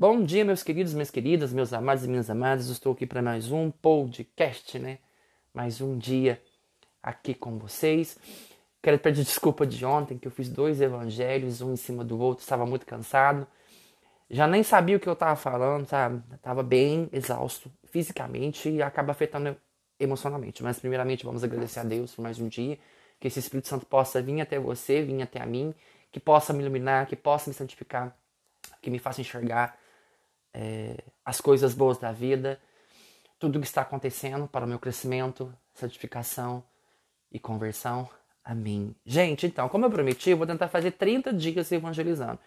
Bom dia, meus queridos, minhas queridas, meus amados e minhas amadas. Estou aqui para mais um podcast, né? Mais um dia aqui com vocês. Quero pedir desculpa de ontem, que eu fiz dois evangelhos, um em cima do outro, estava muito cansado. Já nem sabia o que eu estava falando, sabe? Estava bem exausto fisicamente e acaba afetando emocionalmente. Mas, primeiramente, vamos agradecer a Deus por mais um dia. Que esse Espírito Santo possa vir até você, vir até a mim, que possa me iluminar, que possa me santificar, que me faça enxergar é, as coisas boas da vida, tudo o que está acontecendo para o meu crescimento, santificação e conversão. Amém. Gente, então, como eu prometi, eu vou tentar fazer 30 dias evangelizando.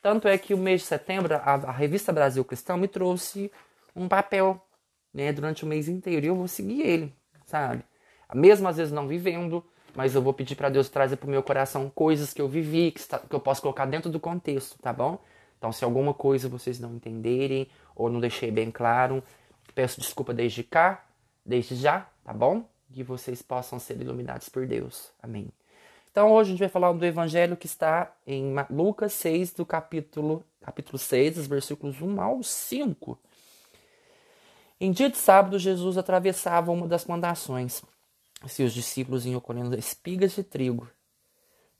Tanto é que o mês de setembro, a, a revista Brasil Cristão me trouxe um papel né, durante o mês inteiro e eu vou seguir ele, sabe? Mesmo às vezes não vivendo, mas eu vou pedir para Deus trazer para o meu coração coisas que eu vivi, que, está, que eu posso colocar dentro do contexto, tá bom? Então, se alguma coisa vocês não entenderem ou não deixei bem claro, peço desculpa desde cá, desde já, tá bom? Que vocês possam ser iluminados por Deus. Amém. Então, hoje a gente vai falar do evangelho que está em Lucas 6, do capítulo, capítulo 6, dos versículos 1 ao 5. Em dia de sábado, Jesus atravessava uma das plantações. Seus discípulos iam colhendo espigas de trigo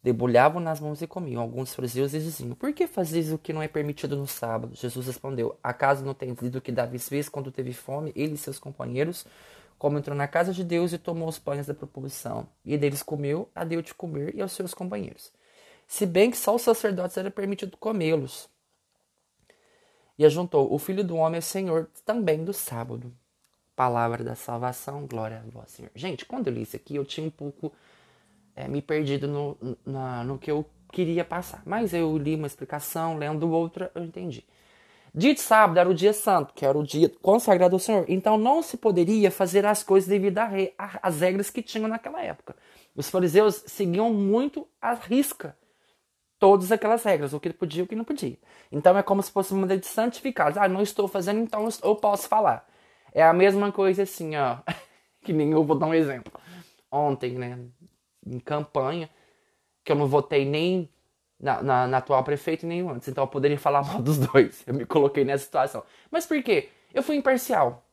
debulhavam nas mãos e comiam. Alguns fariseus diziam: Por que fazes o que não é permitido no sábado? Jesus respondeu: Acaso não tens lido que Davi fez quando teve fome, ele e seus companheiros? Como entrou na casa de Deus e tomou os pães da proposição, e deles comeu, a deu de comer e aos seus companheiros. Se bem que só os sacerdotes era permitido comê-los. E ajuntou: O filho do homem é senhor também do sábado. Palavra da salvação, glória a vós, Senhor. Gente, quando eu li isso aqui, eu tinha um pouco é, me perdido no, na, no que eu queria passar. Mas eu li uma explicação, lendo outra, eu entendi. Dia de sábado era o dia santo, que era o dia consagrado ao Senhor. Então não se poderia fazer as coisas devido às regras que tinham naquela época. Os fariseus seguiam muito à risca todas aquelas regras, o que podia e o que não podia. Então é como se fosse uma lei de santificados. Ah, não estou fazendo, então eu posso falar. É a mesma coisa assim, ó. que nem eu vou dar um exemplo. Ontem, né? Em campanha, que eu não votei nem na, na, na, atual prefeito nem antes. Então eu poderia falar mal dos dois. Eu me coloquei nessa situação. Mas por quê? Eu fui imparcial.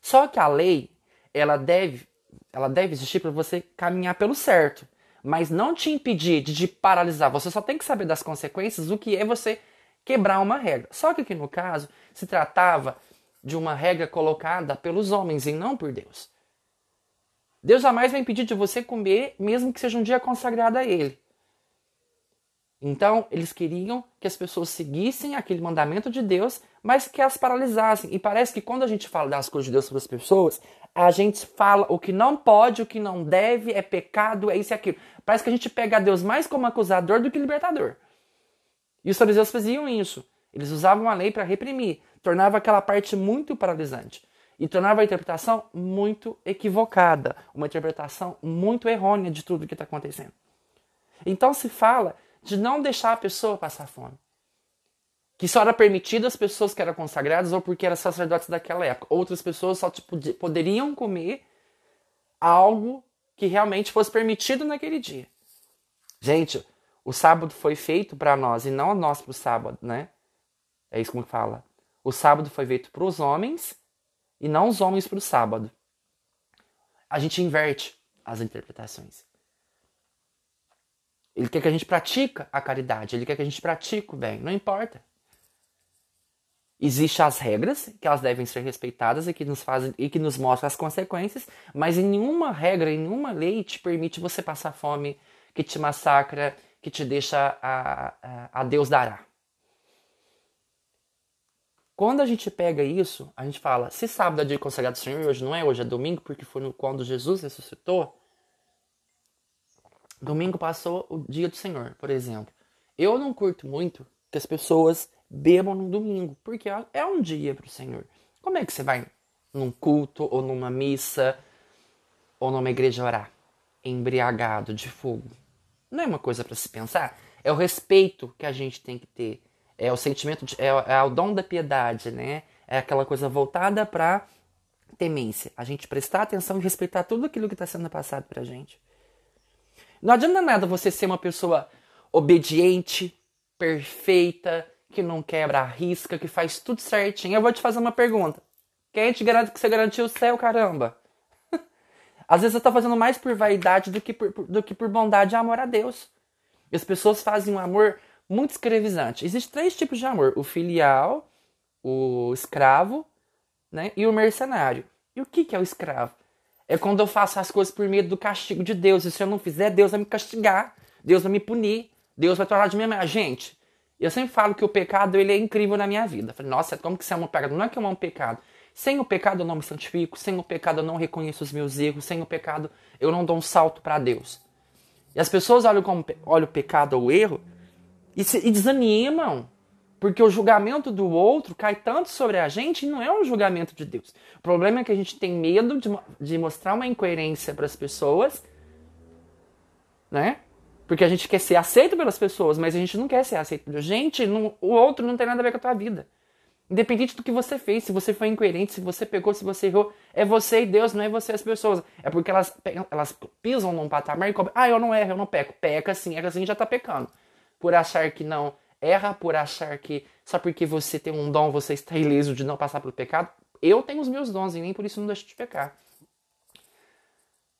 Só que a lei, ela deve, ela deve existir para você caminhar pelo certo. Mas não te impedir de te paralisar. Você só tem que saber das consequências do que é você quebrar uma regra. Só que aqui no caso, se tratava de uma regra colocada pelos homens e não por Deus. Deus jamais vai impedir de você comer, mesmo que seja um dia consagrado a Ele. Então, eles queriam que as pessoas seguissem aquele mandamento de Deus, mas que as paralisassem. E parece que quando a gente fala das coisas de Deus para as pessoas, a gente fala o que não pode, o que não deve, é pecado, é isso e aquilo. Parece que a gente pega Deus mais como acusador do que libertador. E os fariseus faziam isso. Eles usavam a lei para reprimir, tornava aquela parte muito paralisante e tornava a interpretação muito equivocada, uma interpretação muito errônea de tudo que está acontecendo. Então se fala de não deixar a pessoa passar fome. Que só era permitido às pessoas que eram consagradas ou porque eram sacerdotes daquela época. Outras pessoas só tipo, poderiam comer algo que realmente fosse permitido naquele dia. Gente, o sábado foi feito para nós e não nós para o sábado, né? É isso como fala. O sábado foi feito para os homens e não os homens para o sábado. A gente inverte as interpretações. Ele quer que a gente pratique a caridade, ele quer que a gente pratique o bem, não importa. Existem as regras, que elas devem ser respeitadas e que nos fazem e que nos mostram as consequências, mas em nenhuma regra, em nenhuma lei te permite você passar fome, que te massacra, que te deixa a, a, a Deus dará. Quando a gente pega isso, a gente fala, se sábado é dia consagrado ao Senhor hoje não é, hoje é domingo, porque foi quando Jesus ressuscitou, domingo passou o dia do Senhor, por exemplo. Eu não curto muito que as pessoas bebam no domingo, porque é um dia para o Senhor. Como é que você vai num culto ou numa missa ou numa igreja orar embriagado de fogo? Não é uma coisa para se pensar? É o respeito que a gente tem que ter é o sentimento, de, é, é o dom da piedade, né? É aquela coisa voltada para temência. A gente prestar atenção e respeitar tudo aquilo que está sendo passado para gente. Não adianta nada você ser uma pessoa obediente, perfeita, que não quebra a risca, que faz tudo certinho. Eu vou te fazer uma pergunta. Quem te garante que você garantiu o céu, caramba? Às vezes você está fazendo mais por vaidade do que por, do que por bondade e amor a Deus. E as pessoas fazem um amor muito escravizante. Existem três tipos de amor: o filial, o escravo né, e o mercenário. E o que, que é o escravo? É quando eu faço as coisas por medo do castigo de Deus. E se eu não fizer, Deus vai me castigar. Deus vai me punir. Deus vai tornar de mim a gente. Eu sempre falo que o pecado ele é incrível na minha vida. falei, nossa, como que você é um pecado? Não é que eu amo um pecado. Sem o pecado eu não me santifico, sem o pecado eu não reconheço os meus erros, sem o pecado eu não dou um salto para Deus. E as pessoas olham, como, olham o pecado ou o erro e, se, e desanimam. Porque o julgamento do outro cai tanto sobre a gente e não é um julgamento de Deus. O problema é que a gente tem medo de, de mostrar uma incoerência para as pessoas, né? Porque a gente quer ser aceito pelas pessoas, mas a gente não quer ser aceito. Gente, não, o outro não tem nada a ver com a tua vida. Independente do que você fez, se você foi incoerente, se você pegou, se você errou, é você e Deus, não é você e as pessoas. É porque elas, elas pisam num patamar e cobram, ah, eu não erro, eu não peco. Peca sim, erra sim, já tá pecando. Por achar que não erra por achar que só porque você tem um dom você está ileso de não passar pelo pecado. Eu tenho os meus dons e nem por isso não deixo de pecar.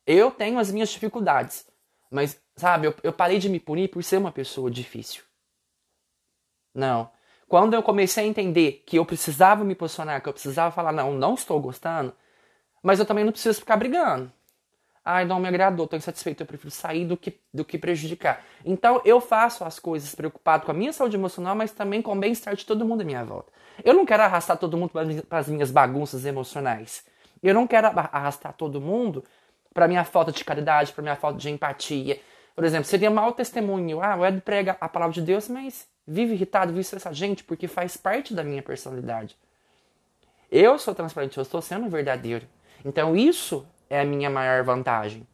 Eu tenho as minhas dificuldades, mas sabe, eu, eu parei de me punir por ser uma pessoa difícil. Não. Quando eu comecei a entender que eu precisava me posicionar, que eu precisava falar, não, não estou gostando, mas eu também não preciso ficar brigando. Ai, não me agradou, estou insatisfeito, eu prefiro sair do que, do que prejudicar. Então eu faço as coisas preocupado com a minha saúde emocional, mas também com o bem-estar de todo mundo à minha volta. Eu não quero arrastar todo mundo para as minhas bagunças emocionais. Eu não quero arrastar todo mundo para minha falta de caridade, para minha falta de empatia. Por exemplo, seria mau testemunho. Ah, o Ed prega a palavra de Deus, mas vive irritado, vive estressado. Gente, porque faz parte da minha personalidade. Eu sou transparente, eu estou sendo verdadeiro. Então isso é a minha maior vantagem.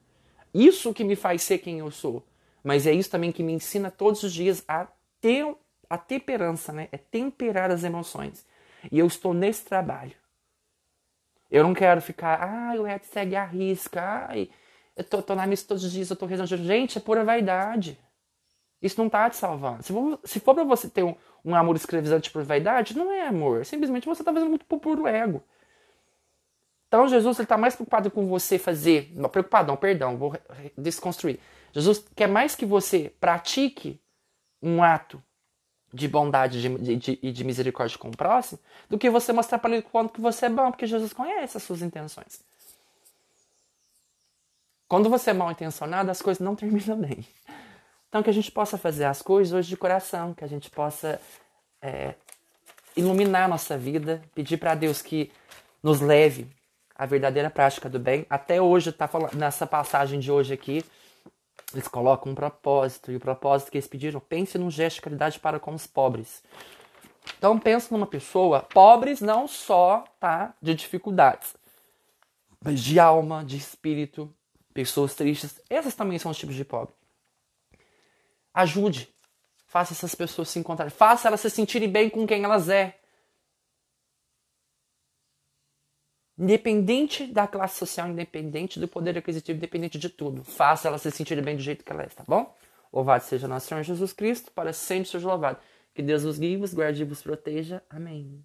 Isso que me faz ser quem eu sou. Mas é isso também que me ensina todos os dias a ter a temperança, né? É temperar as emoções. E eu estou nesse trabalho. Eu não quero ficar, ai, o Ed segue a risca, ai, eu tô, tô na missa todos os dias, eu tô rezando. Gente, é pura vaidade. Isso não tá te salvando. Se for, se for pra você ter um, um amor escravizante por vaidade, não é amor. Simplesmente você tá fazendo muito por puro ego. Então Jesus está mais preocupado com você fazer, não, preocupado não, perdão, vou desconstruir. Jesus quer mais que você pratique um ato de bondade e de, misericórdia com o próximo, do que você mostrar para ele quanto que você é bom, porque Jesus conhece as suas intenções. Quando você é mal intencionado, as coisas não terminam bem. Então que a gente possa fazer as coisas hoje de coração, que a gente possa é, iluminar a nossa vida, pedir para Deus que nos leve a verdadeira prática do bem. Até hoje, tá falando, nessa passagem de hoje aqui, eles colocam um propósito, e o propósito que eles pediram, pense num gesto de caridade para com os pobres. Então pense numa pessoa, pobres não só, tá, de dificuldades, mas de alma, de espírito, pessoas tristes, essas também são os tipos de pobre. Ajude, faça essas pessoas se encontrarem, faça elas se sentirem bem com quem elas é. Independente da classe social, independente do poder aquisitivo, independente de tudo. Faça ela se sentir bem do jeito que ela é, tá bom? Louvado seja nosso Senhor Jesus Cristo, para sempre seja louvado. Que Deus vos guie, vos guarde e vos proteja. Amém.